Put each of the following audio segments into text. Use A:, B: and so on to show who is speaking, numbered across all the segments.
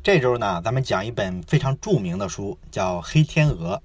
A: 这周呢，咱们讲一本非常著名的书，叫《黑天鹅》。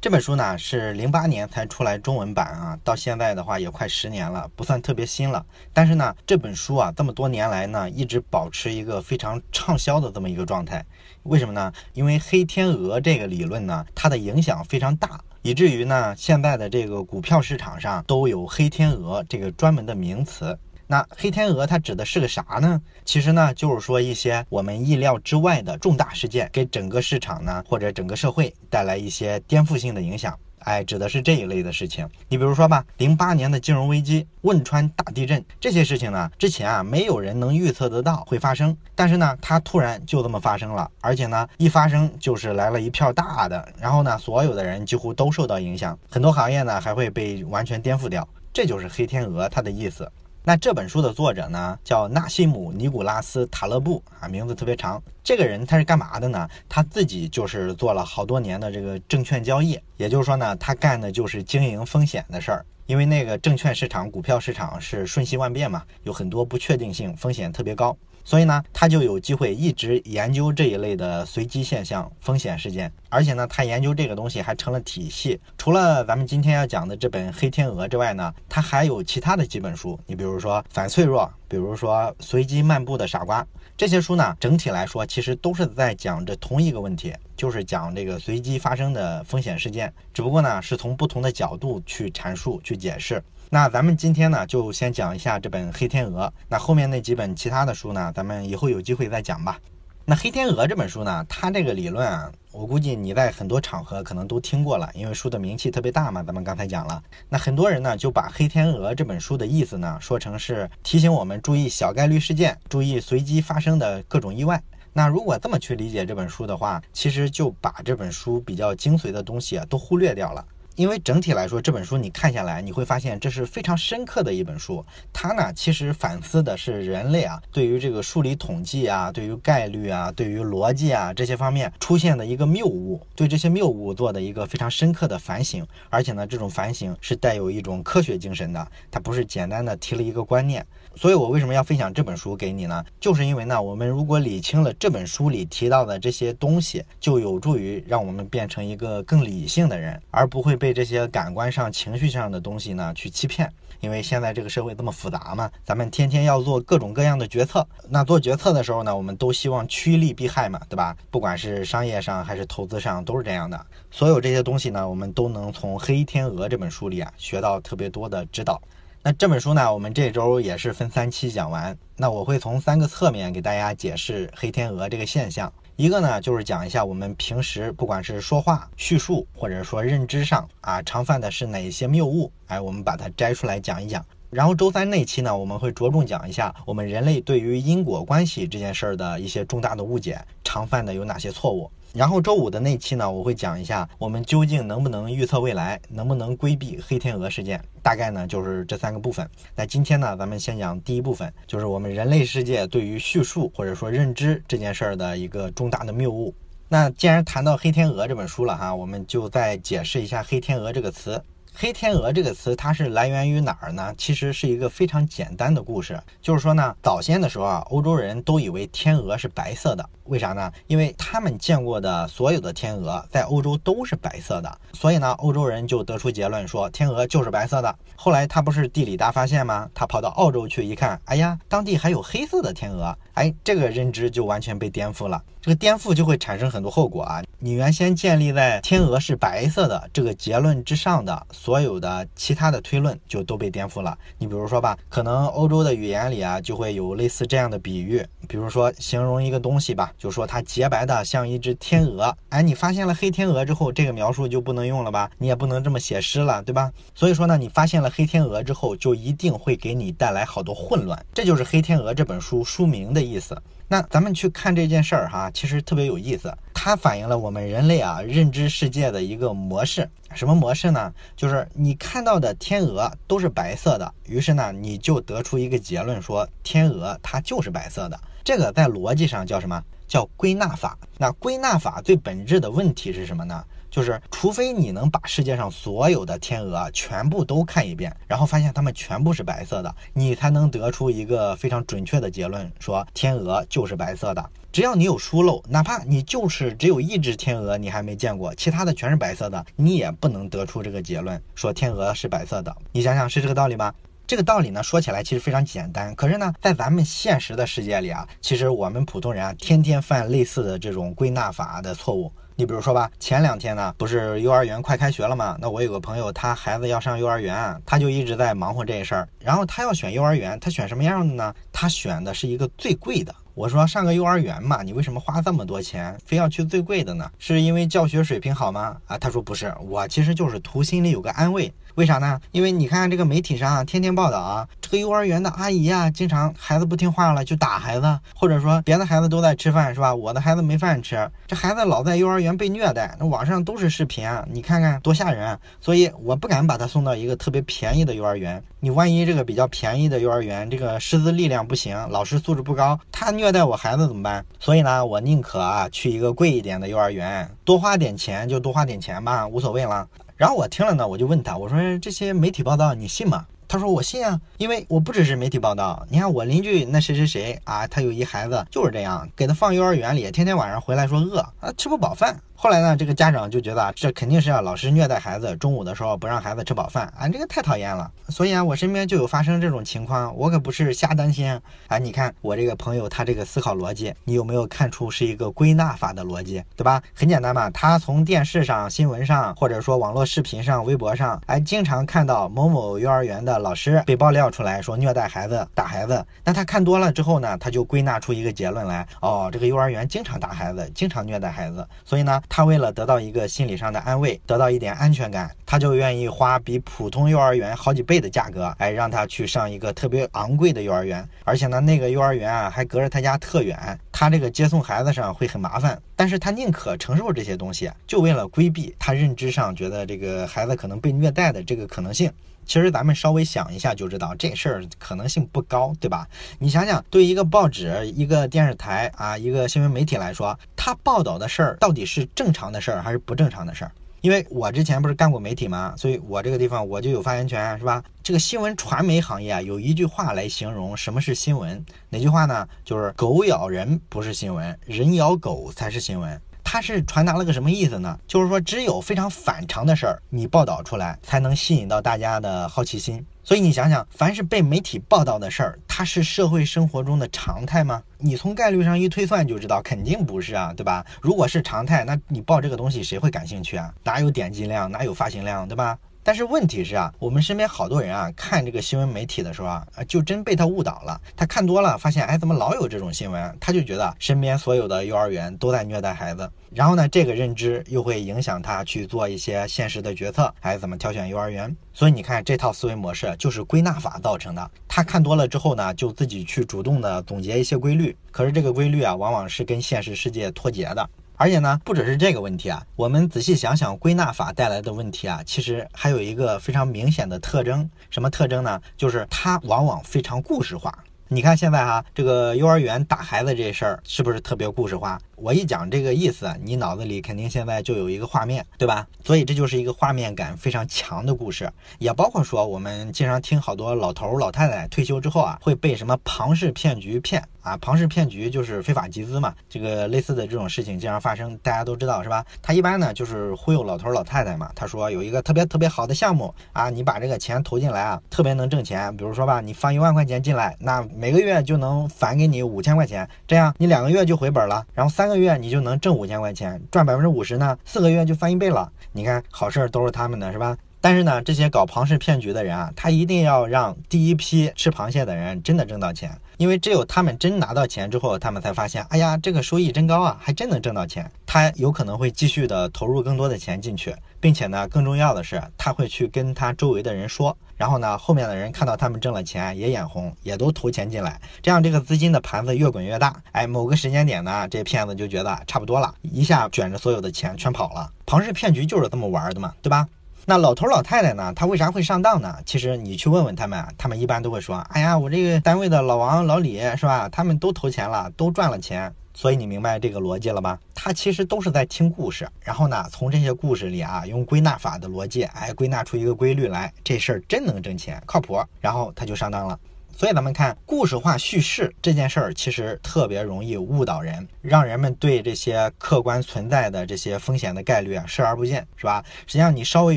A: 这本书呢是零八年才出来中文版啊，到现在的话也快十年了，不算特别新了。但是呢，这本书啊这么多年来呢，一直保持一个非常畅销的这么一个状态。为什么呢？因为黑天鹅这个理论呢，它的影响非常大，以至于呢，现在的这个股票市场上都有黑天鹅这个专门的名词。那黑天鹅它指的是个啥呢？其实呢，就是说一些我们意料之外的重大事件，给整个市场呢或者整个社会带来一些颠覆性的影响。哎，指的是这一类的事情。你比如说吧，零八年的金融危机、汶川大地震这些事情呢，之前啊没有人能预测得到会发生，但是呢，它突然就这么发生了，而且呢，一发生就是来了一票大的，然后呢，所有的人几乎都受到影响，很多行业呢还会被完全颠覆掉。这就是黑天鹅它的意思。那这本书的作者呢，叫纳西姆·尼古拉斯·塔勒布啊，名字特别长。这个人他是干嘛的呢？他自己就是做了好多年的这个证券交易，也就是说呢，他干的就是经营风险的事儿。因为那个证券市场、股票市场是瞬息万变嘛，有很多不确定性，风险特别高。所以呢，他就有机会一直研究这一类的随机现象、风险事件，而且呢，他研究这个东西还成了体系。除了咱们今天要讲的这本《黑天鹅》之外呢，他还有其他的几本书。你比如说《反脆弱》，比如说《随机漫步的傻瓜》，这些书呢，整体来说其实都是在讲着同一个问题，就是讲这个随机发生的风险事件，只不过呢，是从不同的角度去阐述、去解释。那咱们今天呢，就先讲一下这本《黑天鹅》。那后面那几本其他的书呢，咱们以后有机会再讲吧。那《黑天鹅》这本书呢，它这个理论啊，我估计你在很多场合可能都听过了，因为书的名气特别大嘛。咱们刚才讲了，那很多人呢就把《黑天鹅》这本书的意思呢说成是提醒我们注意小概率事件，注意随机发生的各种意外。那如果这么去理解这本书的话，其实就把这本书比较精髓的东西啊都忽略掉了。因为整体来说，这本书你看下来，你会发现这是非常深刻的一本书。它呢，其实反思的是人类啊，对于这个数理统计啊，对于概率啊，对于逻辑啊这些方面出现的一个谬误，对这些谬误做的一个非常深刻的反省。而且呢，这种反省是带有一种科学精神的，它不是简单的提了一个观念。所以我为什么要分享这本书给你呢？就是因为呢，我们如果理清了这本书里提到的这些东西，就有助于让我们变成一个更理性的人，而不会被。这些感官上、情绪上的东西呢去欺骗，因为现在这个社会这么复杂嘛，咱们天天要做各种各样的决策。那做决策的时候呢，我们都希望趋利避害嘛，对吧？不管是商业上还是投资上，都是这样的。所有这些东西呢，我们都能从《黑天鹅》这本书里啊学到特别多的指导。那这本书呢，我们这周也是分三期讲完。那我会从三个侧面给大家解释黑天鹅这个现象。一个呢，就是讲一下我们平时不管是说话、叙述，或者说认知上啊，常犯的是哪一些谬误，哎，我们把它摘出来讲一讲。然后周三那期呢，我们会着重讲一下我们人类对于因果关系这件事儿的一些重大的误解，常犯的有哪些错误。然后周五的那期呢，我会讲一下我们究竟能不能预测未来，能不能规避黑天鹅事件。大概呢就是这三个部分。那今天呢，咱们先讲第一部分，就是我们人类世界对于叙述或者说认知这件事儿的一个重大的谬误。那既然谈到《黑天鹅》这本书了哈，我们就再解释一下“黑天鹅”这个词。黑天鹅这个词，它是来源于哪儿呢？其实是一个非常简单的故事，就是说呢，早先的时候啊，欧洲人都以为天鹅是白色的，为啥呢？因为他们见过的所有的天鹅在欧洲都是白色的，所以呢，欧洲人就得出结论说天鹅就是白色的。后来他不是地理大发现吗？他跑到澳洲去一看，哎呀，当地还有黑色的天鹅，哎，这个认知就完全被颠覆了。这个颠覆就会产生很多后果啊！你原先建立在天鹅是白色的这个结论之上的。所有的其他的推论就都被颠覆了。你比如说吧，可能欧洲的语言里啊，就会有类似这样的比喻，比如说形容一个东西吧，就说它洁白的像一只天鹅。哎，你发现了黑天鹅之后，这个描述就不能用了吧？你也不能这么写诗了，对吧？所以说呢，你发现了黑天鹅之后，就一定会给你带来好多混乱。这就是《黑天鹅》这本书书名的意思。那咱们去看这件事儿哈，其实特别有意思。它反映了我们人类啊认知世界的一个模式。什么模式呢？就是你看到的天鹅都是白色的，于是呢，你就得出一个结论，说天鹅它就是白色的。这个在逻辑上叫什么？叫归纳法。那归纳法最本质的问题是什么呢？就是除非你能把世界上所有的天鹅全部都看一遍，然后发现它们全部是白色的，你才能得出一个非常准确的结论，说天鹅就是白色的。只要你有疏漏，哪怕你就是只有一只天鹅你还没见过，其他的全是白色的，你也不能得出这个结论，说天鹅是白色的。你想想是这个道理吧？这个道理呢，说起来其实非常简单，可是呢，在咱们现实的世界里啊，其实我们普通人啊，天天犯类似的这种归纳法的错误。你比如说吧，前两天呢，不是幼儿园快开学了吗？那我有个朋友，他孩子要上幼儿园，他就一直在忙活这事儿。然后他要选幼儿园，他选什么样的呢？他选的是一个最贵的。我说上个幼儿园嘛，你为什么花这么多钱，非要去最贵的呢？是因为教学水平好吗？啊，他说不是，我其实就是图心里有个安慰。为啥呢？因为你看这个媒体上啊天天报道啊，这个幼儿园的阿姨啊，经常孩子不听话了就打孩子，或者说别的孩子都在吃饭是吧？我的孩子没饭吃，这孩子老在幼儿园被虐待，那网上都是视频啊，你看看多吓人。所以我不敢把他送到一个特别便宜的幼儿园，你万一这个比较便宜的幼儿园，这个师资力量不行，老师素质不高，他虐待我孩子怎么办？所以呢，我宁可啊去一个贵一点的幼儿园，多花点钱就多花点钱吧，无所谓了。然后我听了呢，我就问他，我说这些媒体报道你信吗？他说我信啊，因为我不只是媒体报道，你看我邻居那谁谁谁啊，他有一孩子就是这样，给他放幼儿园里，天天晚上回来说饿啊，吃不饱饭。后来呢，这个家长就觉得啊这肯定是要老师虐待孩子，中午的时候不让孩子吃饱饭啊，这个太讨厌了。所以啊，我身边就有发生这种情况，我可不是瞎担心啊。你看我这个朋友他这个思考逻辑，你有没有看出是一个归纳法的逻辑，对吧？很简单嘛，他从电视上、新闻上，或者说网络视频上、微博上，哎，经常看到某某幼儿园的老师被爆料出来说虐待孩子、打孩子。那他看多了之后呢，他就归纳出一个结论来，哦，这个幼儿园经常打孩子，经常虐待孩子，所以呢。他为了得到一个心理上的安慰，得到一点安全感，他就愿意花比普通幼儿园好几倍的价格，哎，让他去上一个特别昂贵的幼儿园。而且呢，那个幼儿园啊，还隔着他家特远，他这个接送孩子上会很麻烦。但是他宁可承受这些东西，就为了规避他认知上觉得这个孩子可能被虐待的这个可能性。其实咱们稍微想一下就知道，这事儿可能性不高，对吧？你想想，对一个报纸、一个电视台啊、一个新闻媒体来说，他报道的事儿到底是正常的事儿还是不正常的事儿？因为我之前不是干过媒体嘛？所以我这个地方我就有发言权，是吧？这个新闻传媒行业啊，有一句话来形容什么是新闻，哪句话呢？就是狗咬人不是新闻，人咬狗才是新闻。它是传达了个什么意思呢？就是说，只有非常反常的事儿，你报道出来，才能吸引到大家的好奇心。所以你想想，凡是被媒体报道的事儿，它是社会生活中的常态吗？你从概率上一推算就知道，肯定不是啊，对吧？如果是常态，那你报这个东西谁会感兴趣啊？哪有点击量，哪有发行量，对吧？但是问题是啊，我们身边好多人啊，看这个新闻媒体的时候啊，就真被他误导了。他看多了，发现哎，怎么老有这种新闻？他就觉得身边所有的幼儿园都在虐待孩子。然后呢，这个认知又会影响他去做一些现实的决策，还怎么挑选幼儿园？所以你看，这套思维模式就是归纳法造成的。他看多了之后呢，就自己去主动的总结一些规律。可是这个规律啊，往往是跟现实世界脱节的。而且呢，不只是这个问题啊，我们仔细想想，归纳法带来的问题啊，其实还有一个非常明显的特征，什么特征呢？就是它往往非常故事化。你看现在哈，这个幼儿园打孩子这事儿，是不是特别故事化？我一讲这个意思，你脑子里肯定现在就有一个画面，对吧？所以这就是一个画面感非常强的故事，也包括说我们经常听好多老头老太太退休之后啊，会被什么庞氏骗局骗啊？庞氏骗局就是非法集资嘛，这个类似的这种事情经常发生，大家都知道是吧？他一般呢就是忽悠老头老太太嘛，他说有一个特别特别好的项目啊，你把这个钱投进来啊，特别能挣钱。比如说吧，你放一万块钱进来，那每个月就能返给你五千块钱，这样你两个月就回本了，然后三。个月你就能挣五千块钱，赚百分之五十呢，四个月就翻一倍了。你看好事儿都是他们的，是吧？但是呢，这些搞庞氏骗局的人啊，他一定要让第一批吃螃蟹的人真的挣到钱，因为只有他们真拿到钱之后，他们才发现，哎呀，这个收益真高啊，还真能挣到钱。他有可能会继续的投入更多的钱进去，并且呢，更重要的是，他会去跟他周围的人说。然后呢，后面的人看到他们挣了钱，也眼红，也都投钱进来，这样这个资金的盘子越滚越大。哎，某个时间点呢，这骗子就觉得差不多了，一下卷着所有的钱全跑了。庞氏骗局就是这么玩的嘛，对吧？那老头老太太呢，他为啥会上当呢？其实你去问问他们，他们一般都会说：哎呀，我这个单位的老王老李是吧？他们都投钱了，都赚了钱。所以你明白这个逻辑了吧？他其实都是在听故事，然后呢，从这些故事里啊，用归纳法的逻辑，哎，归纳出一个规律来，这事儿真能挣钱，靠谱，然后他就上当了。所以咱们看故事化叙事这件事儿，其实特别容易误导人，让人们对这些客观存在的这些风险的概率啊视而不见，是吧？实际上你稍微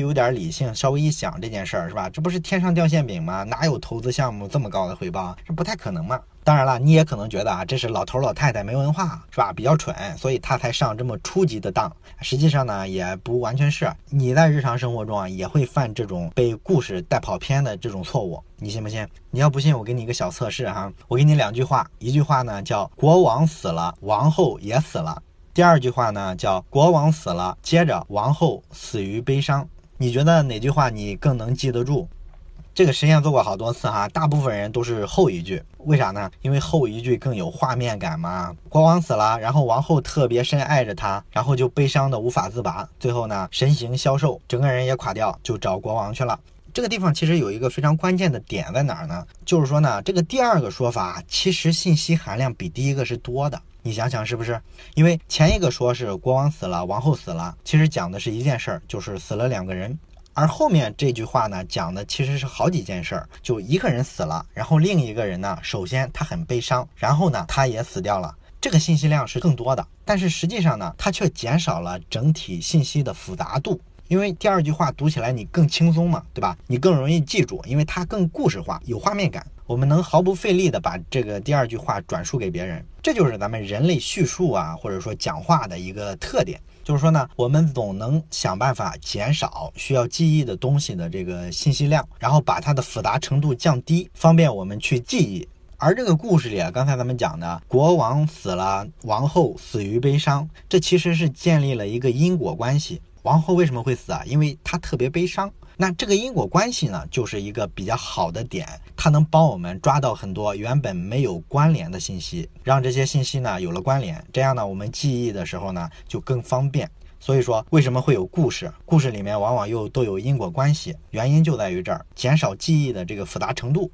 A: 有点理性，稍微一想这件事儿，是吧？这不是天上掉馅饼吗？哪有投资项目这么高的回报？这不太可能嘛。当然了，你也可能觉得啊，这是老头老太太没文化，是吧？比较蠢，所以他才上这么初级的当。实际上呢，也不完全是。你在日常生活中啊，也会犯这种被故事带跑偏的这种错误。你信不信？你要不信，我给你一个小测试哈。我给你两句话，一句话呢叫“国王死了，王后也死了”，第二句话呢叫“国王死了，接着王后死于悲伤”。你觉得哪句话你更能记得住？这个实验做过好多次哈，大部分人都是后一句，为啥呢？因为后一句更有画面感嘛。国王死了，然后王后特别深爱着他，然后就悲伤的无法自拔，最后呢神形消瘦，整个人也垮掉，就找国王去了。这个地方其实有一个非常关键的点在哪儿呢？就是说呢，这个第二个说法其实信息含量比第一个是多的。你想想是不是？因为前一个说是国王死了，王后死了，其实讲的是一件事儿，就是死了两个人。而后面这句话呢，讲的其实是好几件事儿，就一个人死了，然后另一个人呢，首先他很悲伤，然后呢，他也死掉了，这个信息量是更多的，但是实际上呢，它却减少了整体信息的复杂度，因为第二句话读起来你更轻松嘛，对吧？你更容易记住，因为它更故事化，有画面感，我们能毫不费力地把这个第二句话转述给别人，这就是咱们人类叙述啊，或者说讲话的一个特点。就是说呢，我们总能想办法减少需要记忆的东西的这个信息量，然后把它的复杂程度降低，方便我们去记忆。而这个故事里啊，刚才咱们讲的国王死了，王后死于悲伤，这其实是建立了一个因果关系。王后为什么会死啊？因为她特别悲伤。那这个因果关系呢，就是一个比较好的点，它能帮我们抓到很多原本没有关联的信息，让这些信息呢有了关联，这样呢我们记忆的时候呢就更方便。所以说，为什么会有故事？故事里面往往又都有因果关系，原因就在于这儿，减少记忆的这个复杂程度。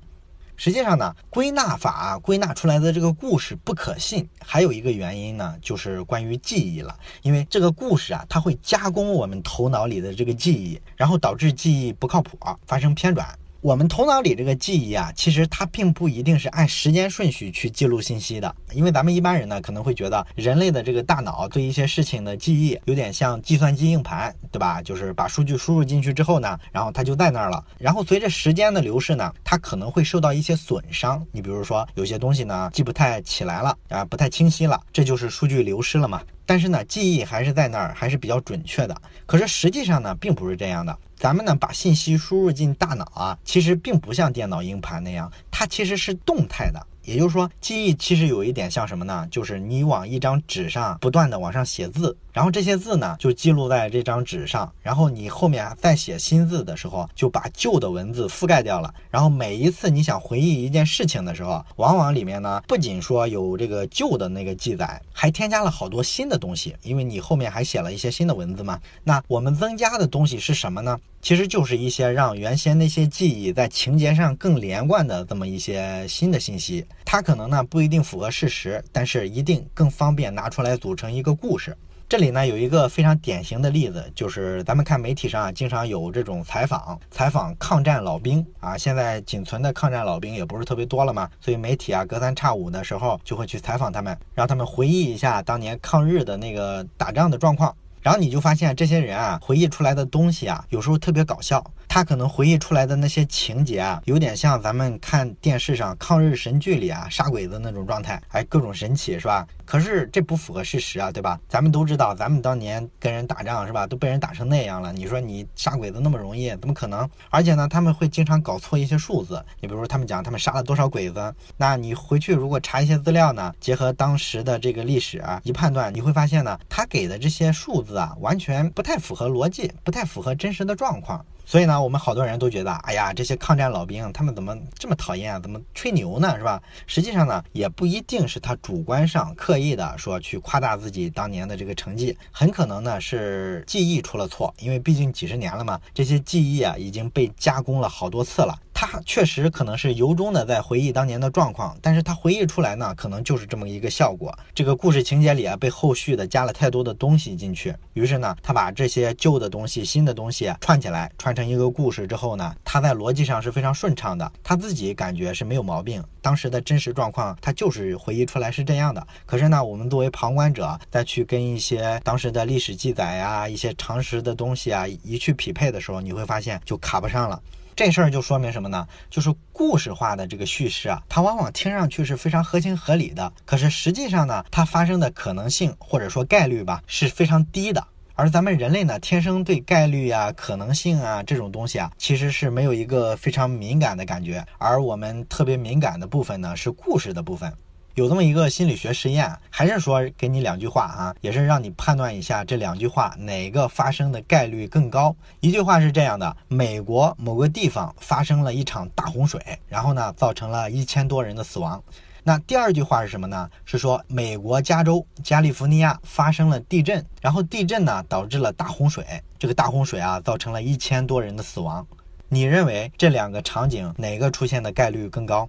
A: 实际上呢，归纳法归纳出来的这个故事不可信，还有一个原因呢，就是关于记忆了。因为这个故事啊，它会加工我们头脑里的这个记忆，然后导致记忆不靠谱，发生偏转。我们头脑里这个记忆啊，其实它并不一定是按时间顺序去记录信息的，因为咱们一般人呢可能会觉得，人类的这个大脑对一些事情的记忆有点像计算机硬盘，对吧？就是把数据输入进去之后呢，然后它就在那儿了，然后随着时间的流逝呢，它可能会受到一些损伤。你比如说有些东西呢记不太起来了啊，不太清晰了，这就是数据流失了嘛。但是呢，记忆还是在那儿，还是比较准确的。可是实际上呢，并不是这样的。咱们呢，把信息输入进大脑啊，其实并不像电脑硬盘那样，它其实是动态的。也就是说，记忆其实有一点像什么呢？就是你往一张纸上不断的往上写字，然后这些字呢就记录在这张纸上，然后你后面再写新字的时候，就把旧的文字覆盖掉了。然后每一次你想回忆一件事情的时候，往往里面呢不仅说有这个旧的那个记载，还添加了好多新的东西，因为你后面还写了一些新的文字嘛。那我们增加的东西是什么呢？其实就是一些让原先那些记忆在情节上更连贯的这么一些新的信息，它可能呢不一定符合事实，但是一定更方便拿出来组成一个故事。这里呢有一个非常典型的例子，就是咱们看媒体上啊经常有这种采访，采访抗战老兵啊，现在仅存的抗战老兵也不是特别多了嘛，所以媒体啊隔三差五的时候就会去采访他们，让他们回忆一下当年抗日的那个打仗的状况。然后你就发现这些人啊，回忆出来的东西啊，有时候特别搞笑。他可能回忆出来的那些情节啊，有点像咱们看电视上抗日神剧里啊杀鬼子那种状态，哎，各种神奇是吧？可是这不符合事实啊，对吧？咱们都知道，咱们当年跟人打仗是吧，都被人打成那样了。你说你杀鬼子那么容易，怎么可能？而且呢，他们会经常搞错一些数字。你比如说，他们讲他们杀了多少鬼子，那你回去如果查一些资料呢，结合当时的这个历史啊，一判断，你会发现呢，他给的这些数字啊，完全不太符合逻辑，不太符合真实的状况。所以呢，我们好多人都觉得，哎呀，这些抗战老兵他们怎么这么讨厌啊？怎么吹牛呢？是吧？实际上呢，也不一定是他主观上刻意的说去夸大自己当年的这个成绩，很可能呢是记忆出了错，因为毕竟几十年了嘛，这些记忆啊已经被加工了好多次了。他确实可能是由衷的在回忆当年的状况，但是他回忆出来呢，可能就是这么一个效果。这个故事情节里啊，被后续的加了太多的东西进去，于是呢，他把这些旧的东西、新的东西串起来，串成一个故事之后呢，他在逻辑上是非常顺畅的，他自己感觉是没有毛病。当时的真实状况，他就是回忆出来是这样的。可是呢，我们作为旁观者，再去跟一些当时的历史记载呀、一些常识的东西啊一去匹配的时候，你会发现就卡不上了。这事儿就说明什么呢？就是故事化的这个叙事啊，它往往听上去是非常合情合理的，可是实际上呢，它发生的可能性或者说概率吧是非常低的。而咱们人类呢，天生对概率啊、可能性啊这种东西啊，其实是没有一个非常敏感的感觉，而我们特别敏感的部分呢，是故事的部分。有这么一个心理学实验，还是说给你两句话啊，也是让你判断一下这两句话哪个发生的概率更高。一句话是这样的：美国某个地方发生了一场大洪水，然后呢，造成了一千多人的死亡。那第二句话是什么呢？是说美国加州加利福尼亚发生了地震，然后地震呢导致了大洪水，这个大洪水啊造成了一千多人的死亡。你认为这两个场景哪个出现的概率更高？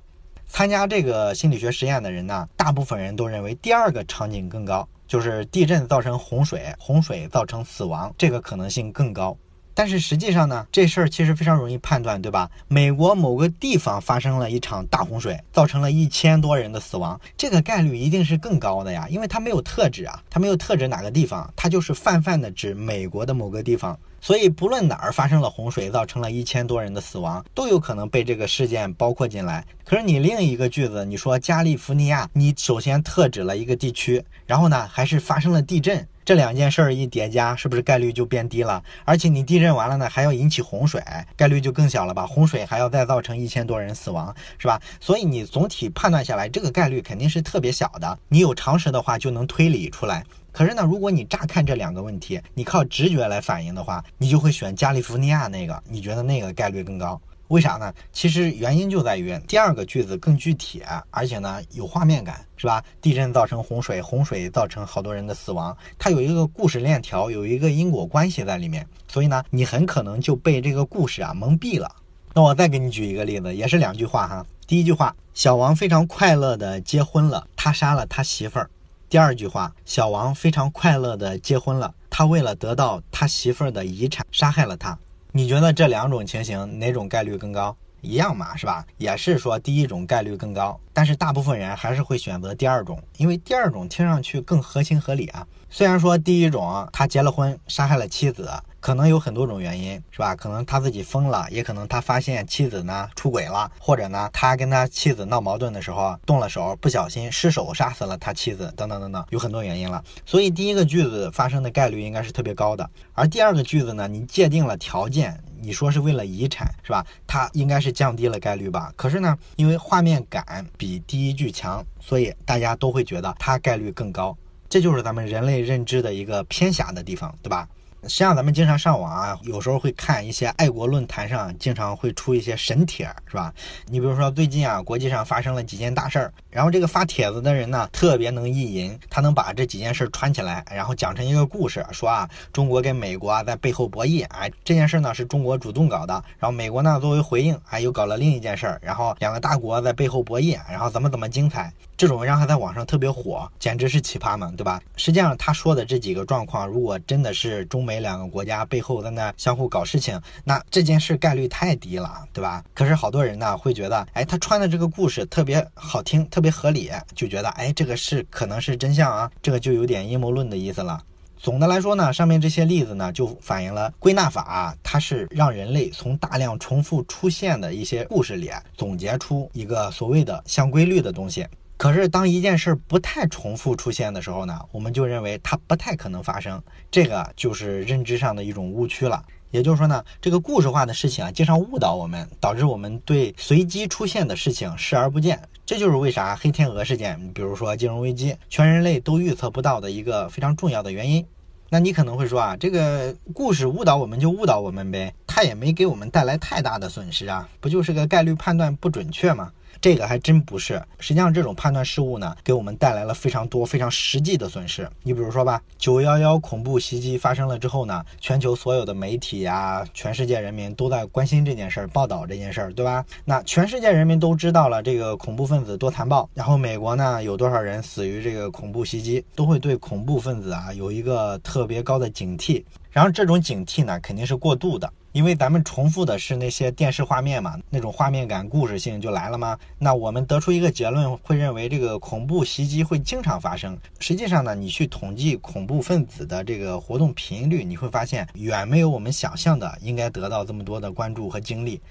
A: 参加这个心理学实验的人呢，大部分人都认为第二个场景更高，就是地震造成洪水，洪水造成死亡，这个可能性更高。但是实际上呢，这事儿其实非常容易判断，对吧？美国某个地方发生了一场大洪水，造成了一千多人的死亡，这个概率一定是更高的呀，因为它没有特指啊，它没有特指哪个地方，它就是泛泛的指美国的某个地方。所以，不论哪儿发生了洪水，造成了一千多人的死亡，都有可能被这个事件包括进来。可是你另一个句子，你说加利福尼亚，你首先特指了一个地区，然后呢，还是发生了地震，这两件事儿一叠加，是不是概率就变低了？而且你地震完了呢，还要引起洪水，概率就更小了吧？洪水还要再造成一千多人死亡，是吧？所以你总体判断下来，这个概率肯定是特别小的。你有常识的话，就能推理出来。可是呢，如果你乍看这两个问题，你靠直觉来反应的话，你就会选加利福尼亚那个，你觉得那个概率更高？为啥呢？其实原因就在于第二个句子更具体，而且呢有画面感，是吧？地震造成洪水，洪水造成好多人的死亡，它有一个故事链条，有一个因果关系在里面，所以呢，你很可能就被这个故事啊蒙蔽了。那我再给你举一个例子，也是两句话哈。第一句话，小王非常快乐的结婚了，他杀了他媳妇儿。第二句话，小王非常快乐的结婚了，他为了得到他媳妇儿的遗产，杀害了他。你觉得这两种情形哪种概率更高？一样嘛，是吧？也是说第一种概率更高，但是大部分人还是会选择第二种，因为第二种听上去更合情合理啊。虽然说第一种他结了婚，杀害了妻子。可能有很多种原因，是吧？可能他自己疯了，也可能他发现妻子呢出轨了，或者呢他跟他妻子闹矛盾的时候动了手，不小心失手杀死了他妻子，等等等等，有很多原因了。所以第一个句子发生的概率应该是特别高的，而第二个句子呢，你界定了条件，你说是为了遗产，是吧？它应该是降低了概率吧？可是呢，因为画面感比第一句强，所以大家都会觉得它概率更高。这就是咱们人类认知的一个偏狭的地方，对吧？实际上，咱们经常上网啊，有时候会看一些爱国论坛上经常会出一些神帖，是吧？你比如说最近啊，国际上发生了几件大事儿，然后这个发帖子的人呢，特别能意淫，他能把这几件事串起来，然后讲成一个故事，说啊，中国跟美国啊在背后博弈，哎，这件事呢是中国主动搞的，然后美国呢作为回应，哎又搞了另一件事儿，然后两个大国在背后博弈，然后怎么怎么精彩。这种文章还在网上特别火，简直是奇葩嘛，对吧？实际上他说的这几个状况，如果真的是中美两个国家背后在那相互搞事情，那这件事概率太低了，对吧？可是好多人呢会觉得，哎，他穿的这个故事特别好听，特别合理，就觉得，哎，这个事可能是真相啊，这个就有点阴谋论的意思了。总的来说呢，上面这些例子呢，就反映了归纳法，啊它是让人类从大量重复出现的一些故事里总结出一个所谓的像规律的东西。可是，当一件事不太重复出现的时候呢，我们就认为它不太可能发生，这个就是认知上的一种误区了。也就是说呢，这个故事化的事情啊，经常误导我们，导致我们对随机出现的事情视而不见。这就是为啥黑天鹅事件，比如说金融危机，全人类都预测不到的一个非常重要的原因。那你可能会说啊，这个故事误导我们就误导我们呗，它也没给我们带来太大的损失啊，不就是个概率判断不准确吗？这个还真不是。实际上，这种判断失误呢，给我们带来了非常多非常实际的损失。你比如说吧，九幺幺恐怖袭击发生了之后呢，全球所有的媒体呀，全世界人民都在关心这件事儿，报道这件事儿，对吧？那全世界人民都知道了这个恐怖分子多残暴，然后美国呢有多少人死于这个恐怖袭击，都会对恐怖分子啊有一个特别高的警惕。然后这种警惕呢，肯定是过度的。因为咱们重复的是那些电视画面嘛，那种画面感、故事性就来了吗？那我们得出一个结论，会认为这个恐怖袭击会经常发生。实际上呢，你去统计恐怖分子的这个活动频率，你会发现远没有我们想象的应该得到这么多的关注和精力。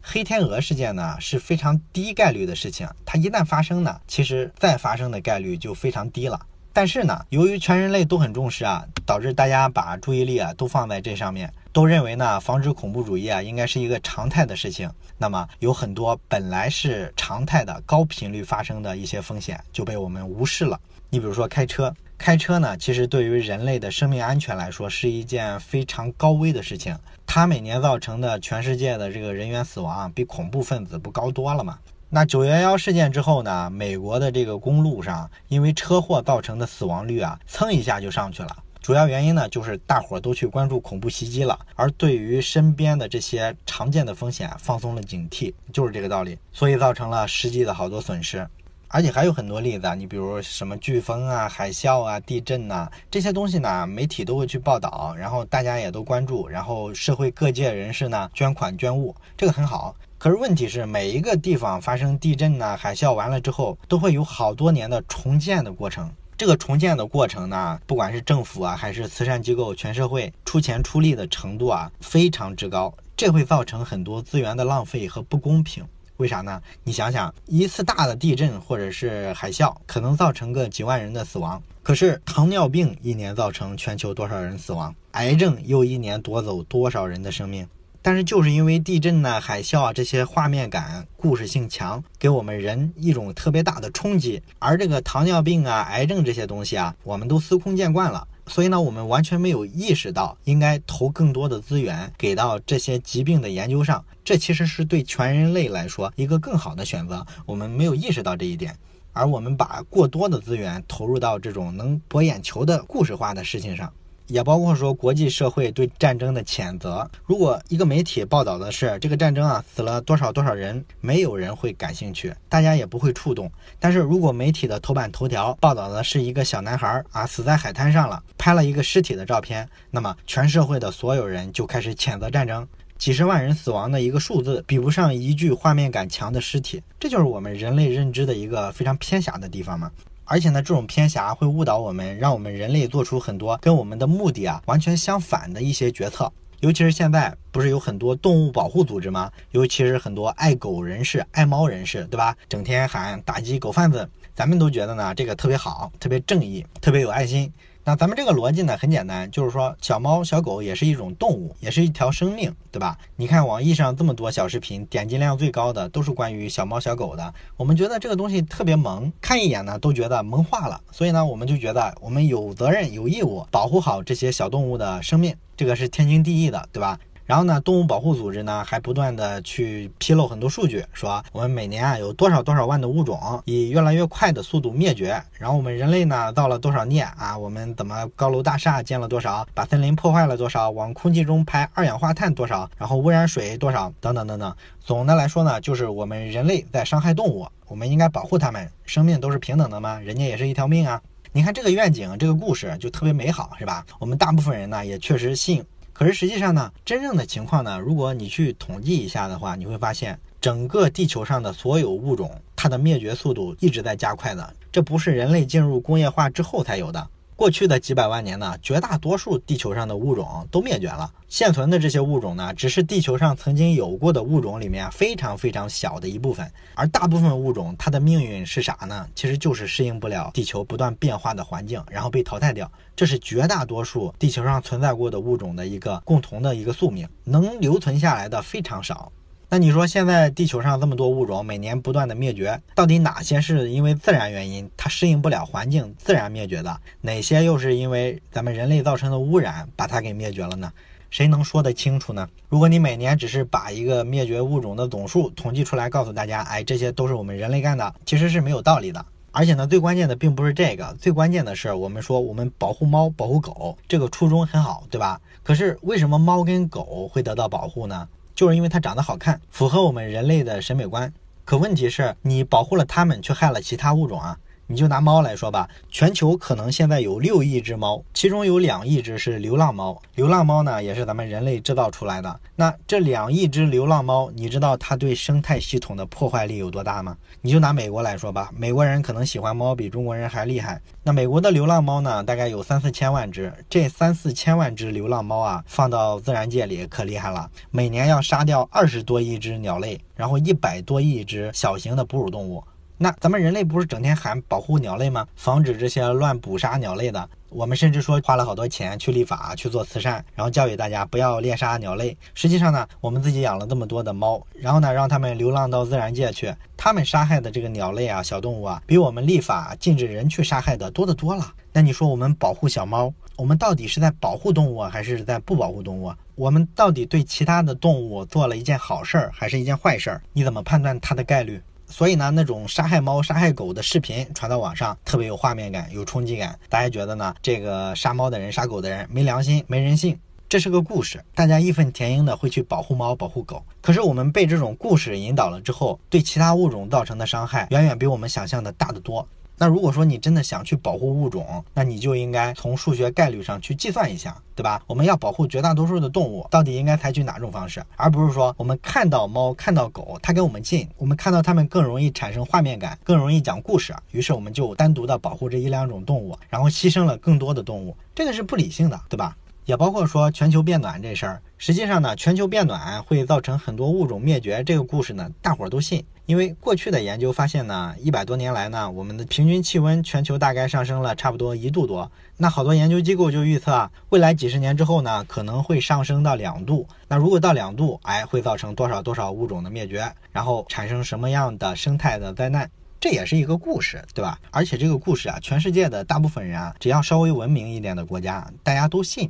A: 黑天鹅事件呢是非常低概率的事情，它一旦发生呢，其实再发生的概率就非常低了。但是呢，由于全人类都很重视啊，导致大家把注意力啊都放在这上面。都认为呢，防止恐怖主义啊，应该是一个常态的事情。那么有很多本来是常态的高频率发生的一些风险就被我们无视了。你比如说开车，开车呢，其实对于人类的生命安全来说是一件非常高危的事情。它每年造成的全世界的这个人员死亡，比恐怖分子不高多了吗？那九幺幺事件之后呢，美国的这个公路上因为车祸造成的死亡率啊，蹭一下就上去了。主要原因呢，就是大伙儿都去关注恐怖袭击了，而对于身边的这些常见的风险放松了警惕，就是这个道理，所以造成了实际的好多损失。而且还有很多例子啊，你比如什么飓风啊、海啸啊、地震呐，这些东西呢，媒体都会去报道，然后大家也都关注，然后社会各界人士呢捐款捐物，这个很好。可是问题是，每一个地方发生地震呐、海啸完了之后，都会有好多年的重建的过程。这个重建的过程呢，不管是政府啊，还是慈善机构，全社会出钱出力的程度啊，非常之高。这会造成很多资源的浪费和不公平。为啥呢？你想想，一次大的地震或者是海啸，可能造成个几万人的死亡。可是糖尿病一年造成全球多少人死亡？癌症又一年夺走多少人的生命？但是就是因为地震呐、海啸啊这些画面感、故事性强，给我们人一种特别大的冲击。而这个糖尿病啊、癌症这些东西啊，我们都司空见惯了，所以呢，我们完全没有意识到应该投更多的资源给到这些疾病的研究上。这其实是对全人类来说一个更好的选择。我们没有意识到这一点，而我们把过多的资源投入到这种能博眼球的故事化的事情上。也包括说国际社会对战争的谴责。如果一个媒体报道的是这个战争啊死了多少多少人，没有人会感兴趣，大家也不会触动。但是如果媒体的头版头条报道的是一个小男孩啊死在海滩上了，拍了一个尸体的照片，那么全社会的所有人就开始谴责战争。几十万人死亡的一个数字，比不上一具画面感强的尸体。这就是我们人类认知的一个非常偏狭的地方嘛。而且呢，这种偏狭会误导我们，让我们人类做出很多跟我们的目的啊完全相反的一些决策。尤其是现在，不是有很多动物保护组织吗？尤其是很多爱狗人士、爱猫人士，对吧？整天喊打击狗贩子，咱们都觉得呢这个特别好，特别正义，特别有爱心。那咱们这个逻辑呢很简单，就是说小猫小狗也是一种动物，也是一条生命，对吧？你看网易上这么多小视频，点击量最高的都是关于小猫小狗的。我们觉得这个东西特别萌，看一眼呢都觉得萌化了，所以呢我们就觉得我们有责任有义务保护好这些小动物的生命，这个是天经地义的，对吧？然后呢，动物保护组织呢还不断的去披露很多数据，说我们每年啊有多少多少万的物种以越来越快的速度灭绝，然后我们人类呢造了多少孽啊？我们怎么高楼大厦建了多少，把森林破坏了多少，往空气中排二氧化碳多少，然后污染水多少，等等等等。总的来说呢，就是我们人类在伤害动物，我们应该保护它们，生命都是平等的吗？人家也是一条命啊！你看这个愿景，这个故事就特别美好，是吧？我们大部分人呢也确实信。可是实际上呢，真正的情况呢，如果你去统计一下的话，你会发现整个地球上的所有物种，它的灭绝速度一直在加快的。这不是人类进入工业化之后才有的。过去的几百万年呢，绝大多数地球上的物种都灭绝了。现存的这些物种呢，只是地球上曾经有过的物种里面非常非常小的一部分。而大部分物种，它的命运是啥呢？其实就是适应不了地球不断变化的环境，然后被淘汰掉。这是绝大多数地球上存在过的物种的一个共同的一个宿命，能留存下来的非常少。那你说现在地球上这么多物种每年不断的灭绝，到底哪些是因为自然原因它适应不了环境自然灭绝的？哪些又是因为咱们人类造成的污染把它给灭绝了呢？谁能说得清楚呢？如果你每年只是把一个灭绝物种的总数统计出来，告诉大家，哎，这些都是我们人类干的，其实是没有道理的。而且呢，最关键的并不是这个，最关键的是我们说我们保护猫、保护狗，这个初衷很好，对吧？可是为什么猫跟狗会得到保护呢？就是因为它长得好看，符合我们人类的审美观。可问题是，你保护了它们，却害了其他物种啊！你就拿猫来说吧，全球可能现在有六亿只猫，其中有两亿只是流浪猫。流浪猫呢，也是咱们人类制造出来的。那这两亿只流浪猫，你知道它对生态系统的破坏力有多大吗？你就拿美国来说吧，美国人可能喜欢猫比中国人还厉害。那美国的流浪猫呢，大概有三四千万只。这三四千万只流浪猫啊，放到自然界里可厉害了，每年要杀掉二十多亿只鸟类，然后一百多亿只小型的哺乳动物。那咱们人类不是整天喊保护鸟类吗？防止这些乱捕杀鸟类的。我们甚至说花了好多钱去立法、去做慈善，然后教育大家不要猎杀鸟类。实际上呢，我们自己养了这么多的猫，然后呢，让它们流浪到自然界去，它们杀害的这个鸟类啊、小动物啊，比我们立法禁止人去杀害的多得多了。那你说我们保护小猫，我们到底是在保护动物，还是在不保护动物？我们到底对其他的动物做了一件好事儿，还是一件坏事儿？你怎么判断它的概率？所以呢，那种杀害猫、杀害狗的视频传到网上，特别有画面感、有冲击感。大家觉得呢？这个杀猫的人、杀狗的人没良心、没人性。这是个故事，大家义愤填膺的会去保护猫、保护狗。可是我们被这种故事引导了之后，对其他物种造成的伤害远远比我们想象的大得多。那如果说你真的想去保护物种，那你就应该从数学概率上去计算一下，对吧？我们要保护绝大多数的动物，到底应该采取哪种方式？而不是说我们看到猫、看到狗，它跟我们近，我们看到它们更容易产生画面感，更容易讲故事，于是我们就单独的保护这一两种动物，然后牺牲了更多的动物，这个是不理性的，对吧？也包括说全球变暖这事儿，实际上呢，全球变暖会造成很多物种灭绝，这个故事呢，大伙儿都信。因为过去的研究发现呢，一百多年来呢，我们的平均气温全球大概上升了差不多一度多。那好多研究机构就预测啊，未来几十年之后呢，可能会上升到两度。那如果到两度，哎，会造成多少多少物种的灭绝，然后产生什么样的生态的灾难？这也是一个故事，对吧？而且这个故事啊，全世界的大部分人啊，只要稍微文明一点的国家，大家都信。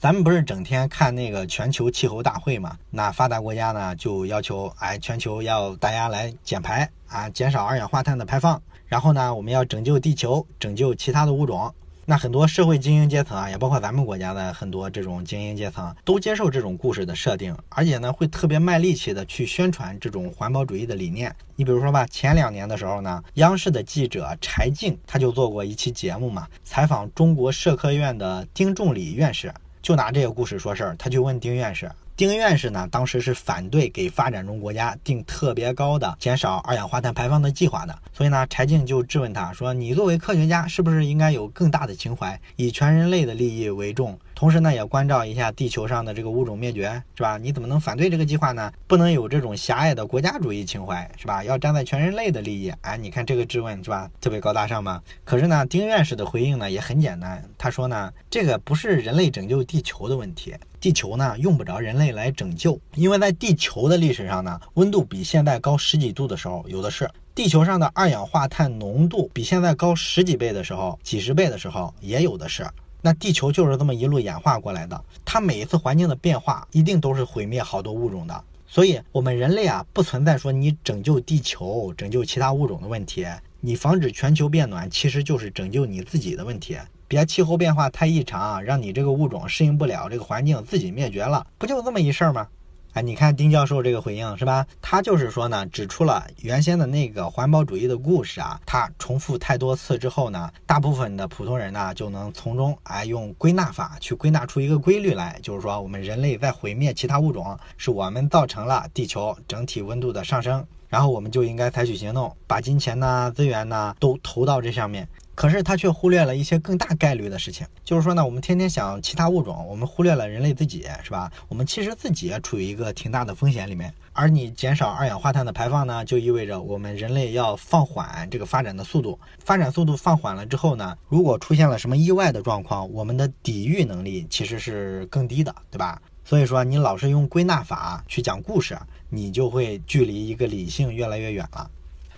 A: 咱们不是整天看那个全球气候大会嘛？那发达国家呢就要求，哎，全球要大家来减排啊，减少二氧化碳的排放。然后呢，我们要拯救地球，拯救其他的物种。那很多社会精英阶层啊，也包括咱们国家的很多这种精英阶层，都接受这种故事的设定，而且呢，会特别卖力气的去宣传这种环保主义的理念。你比如说吧，前两年的时候呢，央视的记者柴静他就做过一期节目嘛，采访中国社科院的丁仲礼院士。就拿这个故事说事儿，他就问丁院士，丁院士呢，当时是反对给发展中国家定特别高的减少二氧化碳排放的计划的，所以呢，柴静就质问他说：“你作为科学家，是不是应该有更大的情怀，以全人类的利益为重？”同时呢，也关照一下地球上的这个物种灭绝，是吧？你怎么能反对这个计划呢？不能有这种狭隘的国家主义情怀，是吧？要站在全人类的利益。哎，你看这个质问是吧？特别高大上吗？可是呢，丁院士的回应呢也很简单，他说呢，这个不是人类拯救地球的问题，地球呢用不着人类来拯救，因为在地球的历史上呢，温度比现在高十几度的时候有的是，地球上的二氧化碳浓度比现在高十几倍的时候，几十倍的时候也有的是。那地球就是这么一路演化过来的，它每一次环境的变化一定都是毁灭好多物种的。所以，我们人类啊，不存在说你拯救地球、拯救其他物种的问题，你防止全球变暖，其实就是拯救你自己的问题。别气候变化太异常，让你这个物种适应不了这个环境，自己灭绝了，不就这么一事儿吗？哎，你看丁教授这个回应是吧？他就是说呢，指出了原先的那个环保主义的故事啊，他重复太多次之后呢，大部分的普通人呢就能从中哎用归纳法去归纳出一个规律来，就是说我们人类在毁灭其他物种，是我们造成了地球整体温度的上升，然后我们就应该采取行动，把金钱呐、资源呐都投到这上面。可是他却忽略了一些更大概率的事情，就是说呢，我们天天想其他物种，我们忽略了人类自己，是吧？我们其实自己也处于一个挺大的风险里面。而你减少二氧化碳的排放呢，就意味着我们人类要放缓这个发展的速度。发展速度放缓了之后呢，如果出现了什么意外的状况，我们的抵御能力其实是更低的，对吧？所以说，你老是用归纳法去讲故事，你就会距离一个理性越来越远了。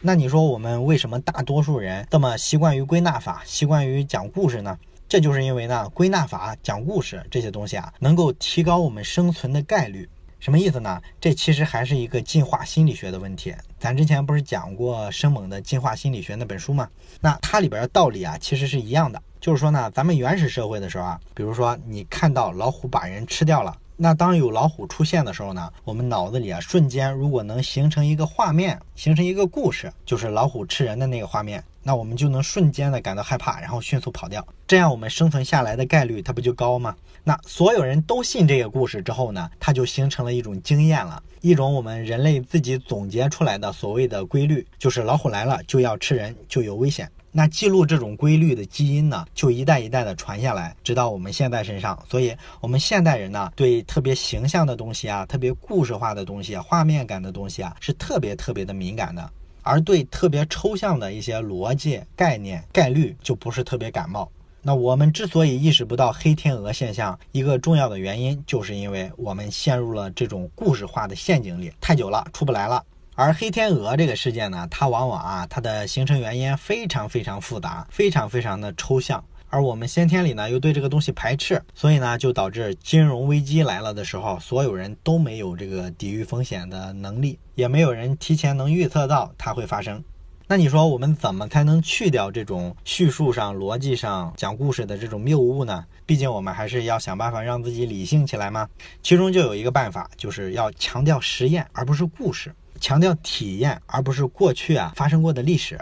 A: 那你说我们为什么大多数人这么习惯于归纳法，习惯于讲故事呢？这就是因为呢，归纳法、讲故事这些东西啊，能够提高我们生存的概率。什么意思呢？这其实还是一个进化心理学的问题。咱之前不是讲过生猛的进化心理学那本书吗？那它里边的道理啊，其实是一样的。就是说呢，咱们原始社会的时候啊，比如说你看到老虎把人吃掉了。那当有老虎出现的时候呢，我们脑子里啊瞬间如果能形成一个画面，形成一个故事，就是老虎吃人的那个画面，那我们就能瞬间的感到害怕，然后迅速跑掉。这样我们生存下来的概率它不就高吗？那所有人都信这个故事之后呢，它就形成了一种经验了，一种我们人类自己总结出来的所谓的规律，就是老虎来了就要吃人，就有危险。那记录这种规律的基因呢，就一代一代的传下来，直到我们现在身上。所以，我们现代人呢，对特别形象的东西啊，特别故事化的东西，画面感的东西啊，是特别特别的敏感的；而对特别抽象的一些逻辑概念、概率，就不是特别感冒。那我们之所以意识不到黑天鹅现象，一个重要的原因，就是因为我们陷入了这种故事化的陷阱里太久了，出不来了。而黑天鹅这个事件呢，它往往啊，它的形成原因非常非常复杂，非常非常的抽象。而我们先天里呢，又对这个东西排斥，所以呢，就导致金融危机来了的时候，所有人都没有这个抵御风险的能力，也没有人提前能预测到它会发生。那你说我们怎么才能去掉这种叙述上、逻辑上讲故事的这种谬误呢？毕竟我们还是要想办法让自己理性起来嘛。其中就有一个办法，就是要强调实验，而不是故事。强调体验，而不是过去啊发生过的历史，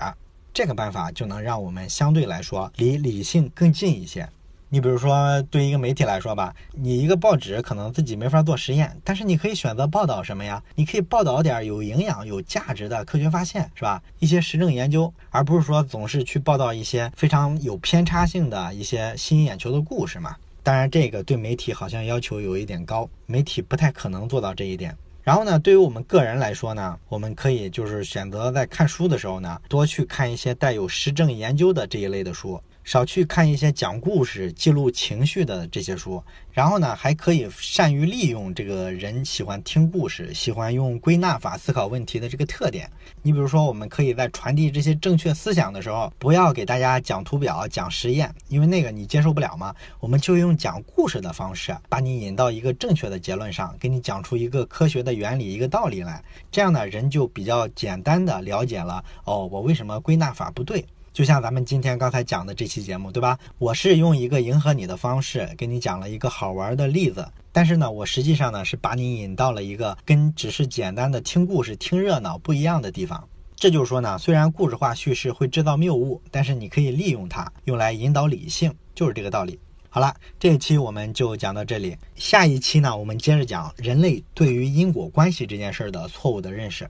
A: 这个办法就能让我们相对来说离理性更近一些。你比如说，对一个媒体来说吧，你一个报纸可能自己没法做实验，但是你可以选择报道什么呀？你可以报道点有营养、有价值的科学发现，是吧？一些实证研究，而不是说总是去报道一些非常有偏差性的一些吸引眼球的故事嘛。当然，这个对媒体好像要求有一点高，媒体不太可能做到这一点。然后呢，对于我们个人来说呢，我们可以就是选择在看书的时候呢，多去看一些带有实证研究的这一类的书。少去看一些讲故事、记录情绪的这些书，然后呢，还可以善于利用这个人喜欢听故事、喜欢用归纳法思考问题的这个特点。你比如说，我们可以在传递这些正确思想的时候，不要给大家讲图表、讲实验，因为那个你接受不了嘛。我们就用讲故事的方式，把你引到一个正确的结论上，给你讲出一个科学的原理、一个道理来。这样呢，人就比较简单的了解了哦，我为什么归纳法不对。就像咱们今天刚才讲的这期节目，对吧？我是用一个迎合你的方式给你讲了一个好玩的例子，但是呢，我实际上呢是把你引到了一个跟只是简单的听故事、听热闹不一样的地方。这就是说呢，虽然故事化叙事会制造谬误，但是你可以利用它用来引导理性，就是这个道理。好了，这一期我们就讲到这里，下一期呢，我们接着讲人类对于因果关系这件事儿的错误的认识。